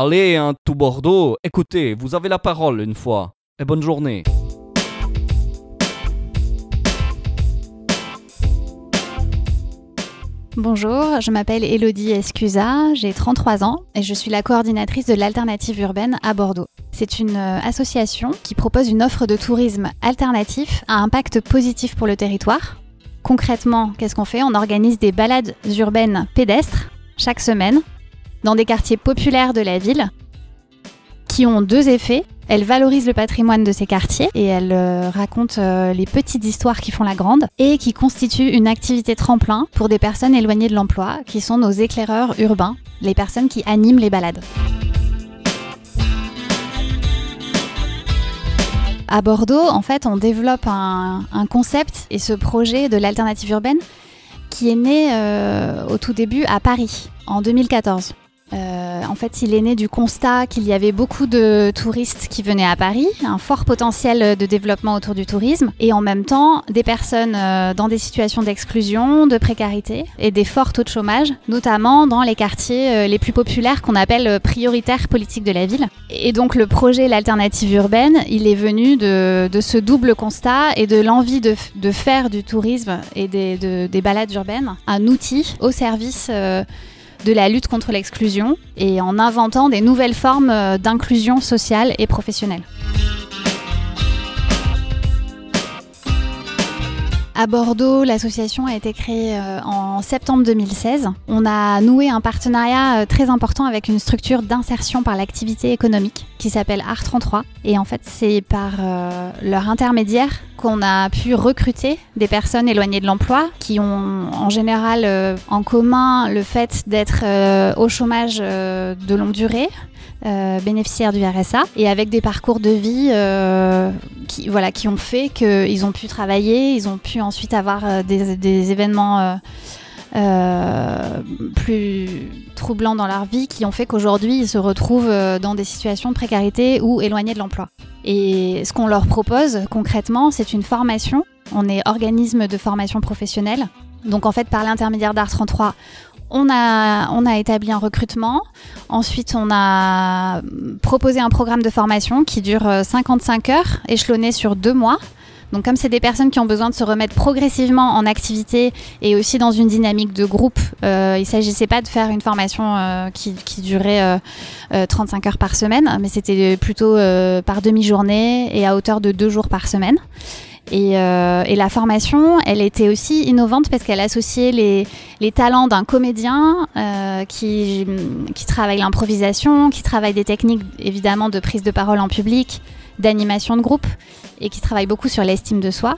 Allez, hein, tout Bordeaux, écoutez, vous avez la parole une fois. Et bonne journée. Bonjour, je m'appelle Elodie Escusa, j'ai 33 ans et je suis la coordinatrice de l'alternative urbaine à Bordeaux. C'est une euh, association qui propose une offre de tourisme alternatif à impact positif pour le territoire. Concrètement, qu'est-ce qu'on fait? On organise des balades urbaines pédestres chaque semaine dans des quartiers populaires de la ville qui ont deux effets. Elle valorise le patrimoine de ces quartiers et elle euh, raconte euh, les petites histoires qui font la grande et qui constituent une activité tremplin pour des personnes éloignées de l'emploi qui sont nos éclaireurs urbains, les personnes qui animent les balades. À Bordeaux, en fait, on développe un, un concept et ce projet de l'alternative urbaine qui est né euh, au tout début à Paris en 2014. Euh, en fait, il est né du constat qu'il y avait beaucoup de touristes qui venaient à Paris, un fort potentiel de développement autour du tourisme, et en même temps des personnes euh, dans des situations d'exclusion, de précarité et des forts taux de chômage, notamment dans les quartiers euh, les plus populaires qu'on appelle prioritaires politiques de la ville. Et donc le projet L'Alternative urbaine, il est venu de, ce double constat et de l'envie de, faire du tourisme et des, de, des balades urbaines un outil au service de la lutte contre l'exclusion et en inventant des nouvelles formes euh, d'inclusion sociale et professionnelle. À Bordeaux, l'association a été créée euh, en septembre 2016. On a noué un partenariat euh, très important avec une structure d'insertion par l'activité économique qui s'appelle Art33. Et en fait, c'est par leur intermédiaire qu'on a pu recruter des personnes éloignées de l'emploi qui ont en général en commun le fait d'être au chômage de longue durée, euh, bénéficiaires du RSA et avec des parcours de vie euh, qui, voilà, qui ont fait qu'ils ont pu travailler, ils ont pu ensuite avoir euh, des, événements euh, plus troublants dans leur vie qui ont fait qu'aujourd'hui ils se retrouvent dans des situations de précarité ou éloignés de l'emploi. Et ce qu'on leur propose concrètement, c'est une formation. On est organisme de formation professionnelle. Donc en fait, par l'intermédiaire d'Art 33, on a, on a établi un recrutement. Ensuite, on a proposé un programme de formation qui dure 55 euh, heures, échelonné sur deux mois. Donc comme c'est des personnes qui ont besoin de se remettre progressivement en activité et aussi dans une dynamique de groupe, euh, il ne s'agissait pas de faire une formation euh, qui, qui, durait euh, 35 euh, heures par semaine, mais c'était plutôt par demi-journée et à hauteur de deux jours par semaine. Et, la formation, elle était aussi innovante parce qu'elle associait les, les talents d'un comédien qui, qui travaille l'improvisation, qui travaille des techniques évidemment de prise de parole en public, d'animation de groupe et qui travaille beaucoup sur l'estime de soi.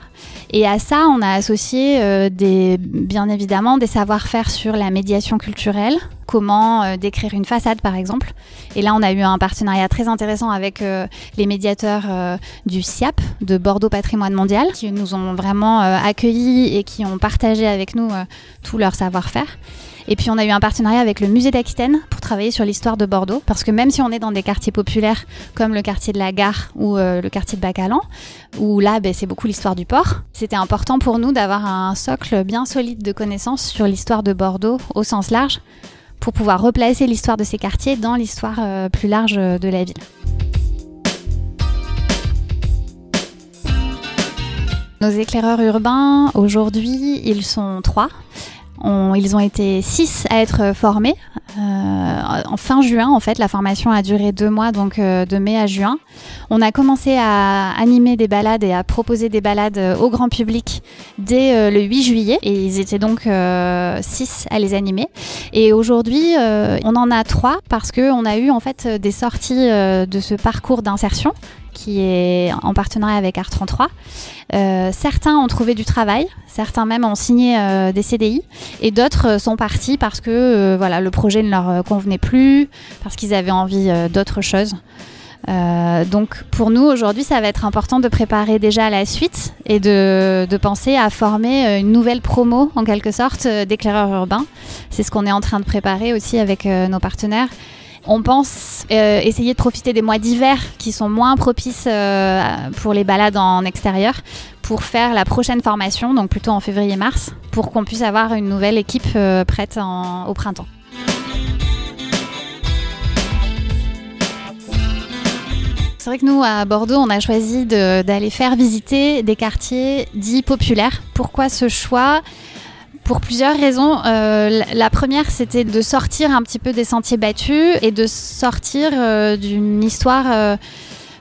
Et à ça, on a associé euh, bien évidemment des savoir-faire sur la médiation culturelle, comment euh, décrire une façade par exemple. Et là, on a eu un partenariat très intéressant avec euh, les médiateurs du SIAP, de Bordeaux Patrimoine Mondial, qui nous ont vraiment accueillis et qui ont partagé avec nous tout leur savoir-faire. Et puis on a eu un partenariat avec le musée d'Aquitaine pour travailler sur l'histoire de Bordeaux, parce que même si on est dans des quartiers populaires comme le quartier de la Gare ou le quartier de Bacalan, où là ben, c'est beaucoup l'histoire du port, c'était important pour nous d'avoir un socle bien solide de connaissances sur l'histoire de Bordeaux au sens large, pour pouvoir replacer l'histoire de ces quartiers dans l'histoire euh, plus large de la ville. Nos éclaireurs urbains, aujourd'hui, ils sont trois. On, ils ont été six à être formés. Euh, en fin juin, en fait, la formation a duré deux mois, donc euh, de mai à juin. On a commencé à animer des balades et à proposer des balades euh, au grand public dès euh, le 8 juillet. Et ils étaient donc euh, six à les animer. Et aujourd'hui, on en a trois parce qu'on a eu en fait des sorties de ce parcours d'insertion qui est en partenariat avec Art33. Euh, certains ont trouvé du travail, certains même ont signé euh, des CDI, et d'autres sont partis parce que euh, voilà, le projet ne leur convenait plus, parce qu'ils avaient envie d'autre chose. donc pour nous aujourd'hui, ça va être important de préparer déjà la suite et de, de penser à former une nouvelle promo en quelque sorte d'éclaireurs urbains. C'est ce qu'on est en train de préparer aussi avec nos partenaires. On pense euh, essayer de profiter des mois d'hiver qui sont moins propices euh, pour les balades en extérieur pour faire la prochaine formation, donc plutôt en février-mars, pour qu'on puisse avoir une nouvelle équipe euh, prête au printemps. vrai que nous, à Bordeaux, on a choisi d'aller faire visiter des quartiers dits populaires. Pourquoi ce choix? Pour plusieurs raisons. Euh, la première, c'était de sortir un petit peu des sentiers battus et de sortir euh, d'une histoire euh,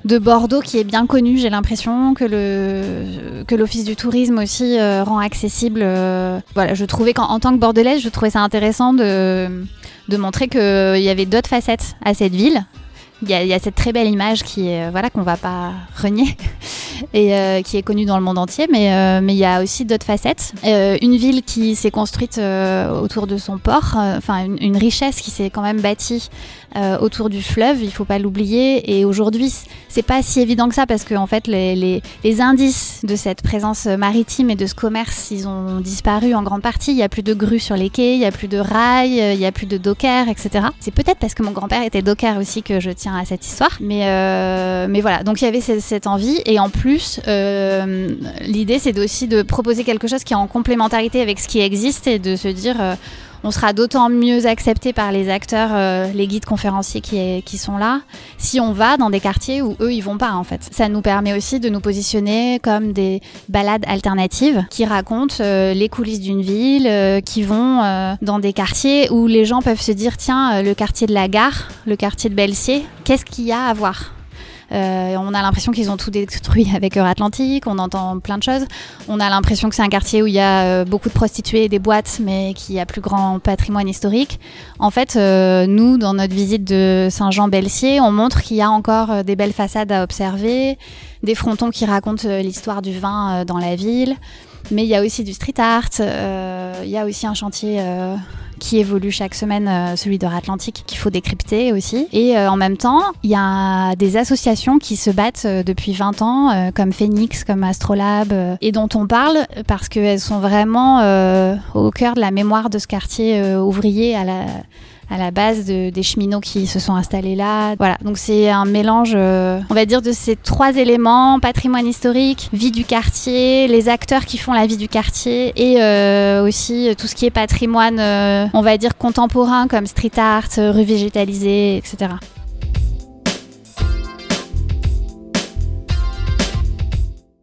de Bordeaux qui est bien connue. J'ai l'impression que l'office du tourisme aussi rend accessible. voilà, je trouvais qu'en tant que bordelaise, je trouvais ça intéressant de de montrer qu'il y avait d'autres facettes à cette ville il y, a cette très belle image qui voilà qu'on va pas renier et euh, qui est connue dans le monde entier mais euh, mais il y a aussi d'autres facettes. Une ville qui s'est construite autour de son port enfin une, richesse qui s'est quand même bâtie autour du fleuve il faut pas l'oublier et aujourd'hui c'est pas si évident que ça parce que en fait les, indices de cette présence maritime et de ce commerce ils ont disparu en grande partie il y a plus de grues sur les quais il y a plus de rails il y a plus de dockers etc c'est peut-être parce que mon grand-père était docker aussi que je tiens à cette histoire. Mais, euh, voilà, donc il y avait cette, envie. Et en plus, euh, l'idée, c'est aussi de proposer quelque chose qui est en complémentarité avec ce qui existe et de se dire euh, on sera d'autant mieux accepté par les acteurs, euh, les guides conférenciers qui, sont là, si on va dans des quartiers où eux ils vont pas en fait. Ça nous permet aussi de nous positionner comme des balades alternatives qui racontent euh, les coulisses d'une ville, euh, qui vont dans des quartiers où les gens peuvent se dire tiens le quartier de la gare, le quartier de Belsier, qu'est-ce qu'il y a à voir? Euh, on a l'impression qu'ils ont tout détruit avec Euratlantique, on entend plein de choses. On a l'impression que c'est un quartier où il y a euh, beaucoup de prostituées et des boîtes, mais qui a plus grand patrimoine historique. En fait, euh, nous, dans notre visite de Saint-Jean-Belsier, on montre qu'il y a encore des belles façades à observer, des frontons qui racontent l'histoire du vin dans la ville. Mais il y a aussi du street art, il y a aussi un chantier qui évolue chaque semaine, euh, celui de Atlantique, qu'il faut décrypter aussi. Et euh, en même temps, il y a des associations qui se battent euh, depuis 20 ans, comme Phoenix, comme Astrolab, et dont on parle parce qu'elles sont vraiment au cœur de la mémoire de ce quartier ouvrier à la à la base de, des cheminots qui se sont installés là. Voilà, donc c'est un mélange, euh, on va dire, de ces trois éléments patrimoine historique, vie du quartier, les acteurs qui font la vie du quartier et euh, aussi tout ce qui est patrimoine, euh, on va dire contemporain comme street art, rue végétalisée, etc.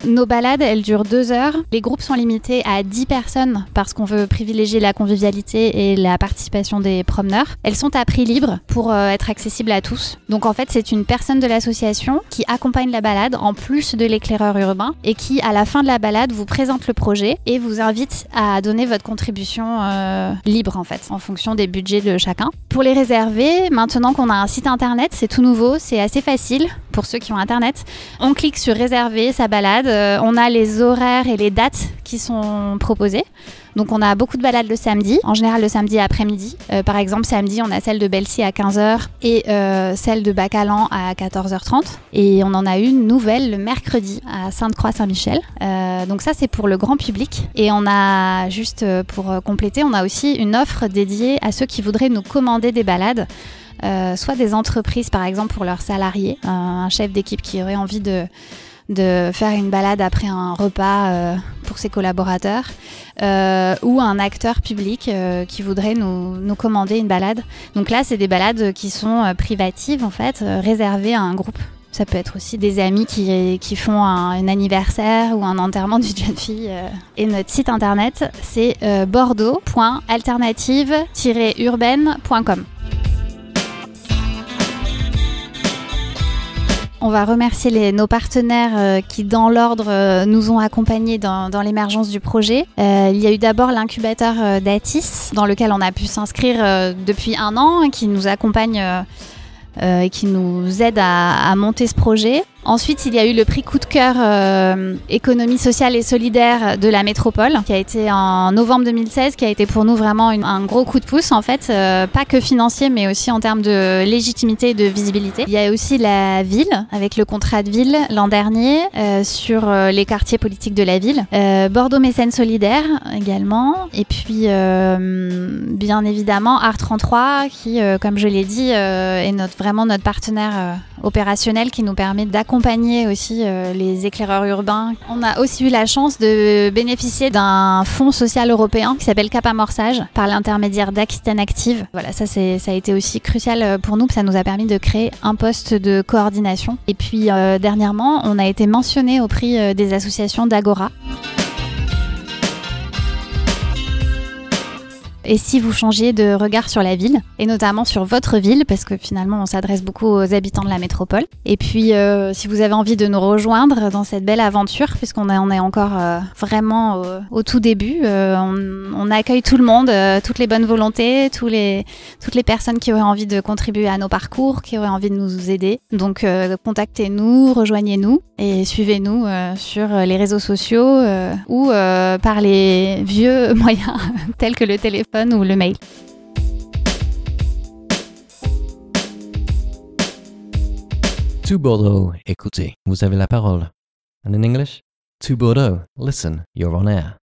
Nos balades, elles durent deux heures. Les groupes sont limités à 10 personnes parce qu'on veut privilégier la convivialité et la participation des promeneurs. Elles sont à prix libre pour euh, être accessibles à tous. Donc en fait, c'est une personne de l'association qui accompagne la balade en plus de l'éclaireur urbain et qui, à la fin de la balade, vous présente le projet et vous invite à donner votre contribution euh, libre en fait, en fonction des budgets de chacun. Pour les réserver, maintenant qu'on a un site internet, c'est tout nouveau, c'est assez facile pour ceux qui ont internet. On clique sur réserver sa balade euh, on a les horaires et les dates qui sont proposées. Donc on a beaucoup de balades le samedi, en général le samedi après-midi. Euh, par exemple, samedi, on a celle de Belcy à 15h et euh, celle de Bacalan à 14h30. Et on en a une nouvelle le mercredi à Sainte-Croix-Saint-Michel. donc ça, c'est pour le grand public. Et on a, juste pour compléter, on a aussi une offre dédiée à ceux qui voudraient nous commander des balades. Soit des entreprises par exemple pour leurs salariés, un chef d'équipe qui aurait envie de, faire une balade après un repas euh, pour ses collaborateurs, euh, ou un acteur public euh, qui voudrait nous, commander une balade. Donc là, c'est des balades qui sont privatives, en fait, réservées à un groupe. Ça peut être aussi des amis qui, font un, anniversaire ou un enterrement d'une jeune fille. Et notre site internet, c'est bordeaux.alternative-urbaine.com. On va remercier nos partenaires euh, qui, dans l'ordre, euh, nous ont accompagnés dans, l'émergence du projet. Euh, il y a eu d'abord l'incubateur d'Atis, dans lequel on a pu s'inscrire depuis un an, qui nous accompagne et qui nous aide à, monter ce projet. Ensuite, il y a eu le prix coup de cœur euh, économie sociale et solidaire de la métropole, qui a été en novembre 2016, qui a été pour nous vraiment un gros coup de pouce, en fait, euh, pas que financier, mais aussi en termes de légitimité et de visibilité. Il y a aussi la ville, avec le contrat de ville l'an dernier, euh, sur les quartiers politiques de la ville. Bordeaux Mécène Solidaire également. Et puis, bien évidemment, Art 33, qui, comme je l'ai dit, est vraiment notre partenaire opérationnel qui nous permet d'accompagner aussi euh, les éclaireurs urbains. On a aussi eu la chance de bénéficier d'un fonds social européen qui s'appelle Cap Amorçage par l'intermédiaire d'Aquitaine Active. Voilà, ça, ça a été aussi crucial euh, pour nous, ça nous a permis de créer un poste de coordination. Et puis euh, dernièrement, on a été mentionné au prix des associations d'Agora. Et si vous changiez de regard sur la ville, et notamment sur votre ville, parce que finalement on s'adresse beaucoup aux habitants de la métropole. Et puis euh, si vous avez envie de nous rejoindre dans cette belle aventure, puisqu'on est, encore euh, vraiment au, au, tout début, euh, on, accueille tout le monde, euh, toutes les bonnes volontés, toutes les personnes qui auraient envie de contribuer à nos parcours, qui auraient envie de nous aider. Donc euh, contactez-nous, rejoignez-nous et suivez-nous sur les réseaux sociaux ou par les vieux moyens tels que le téléphone ou le mail. To Bordeaux, écoutez, vous avez la parole. And in English, to Bordeaux, listen, you're on air.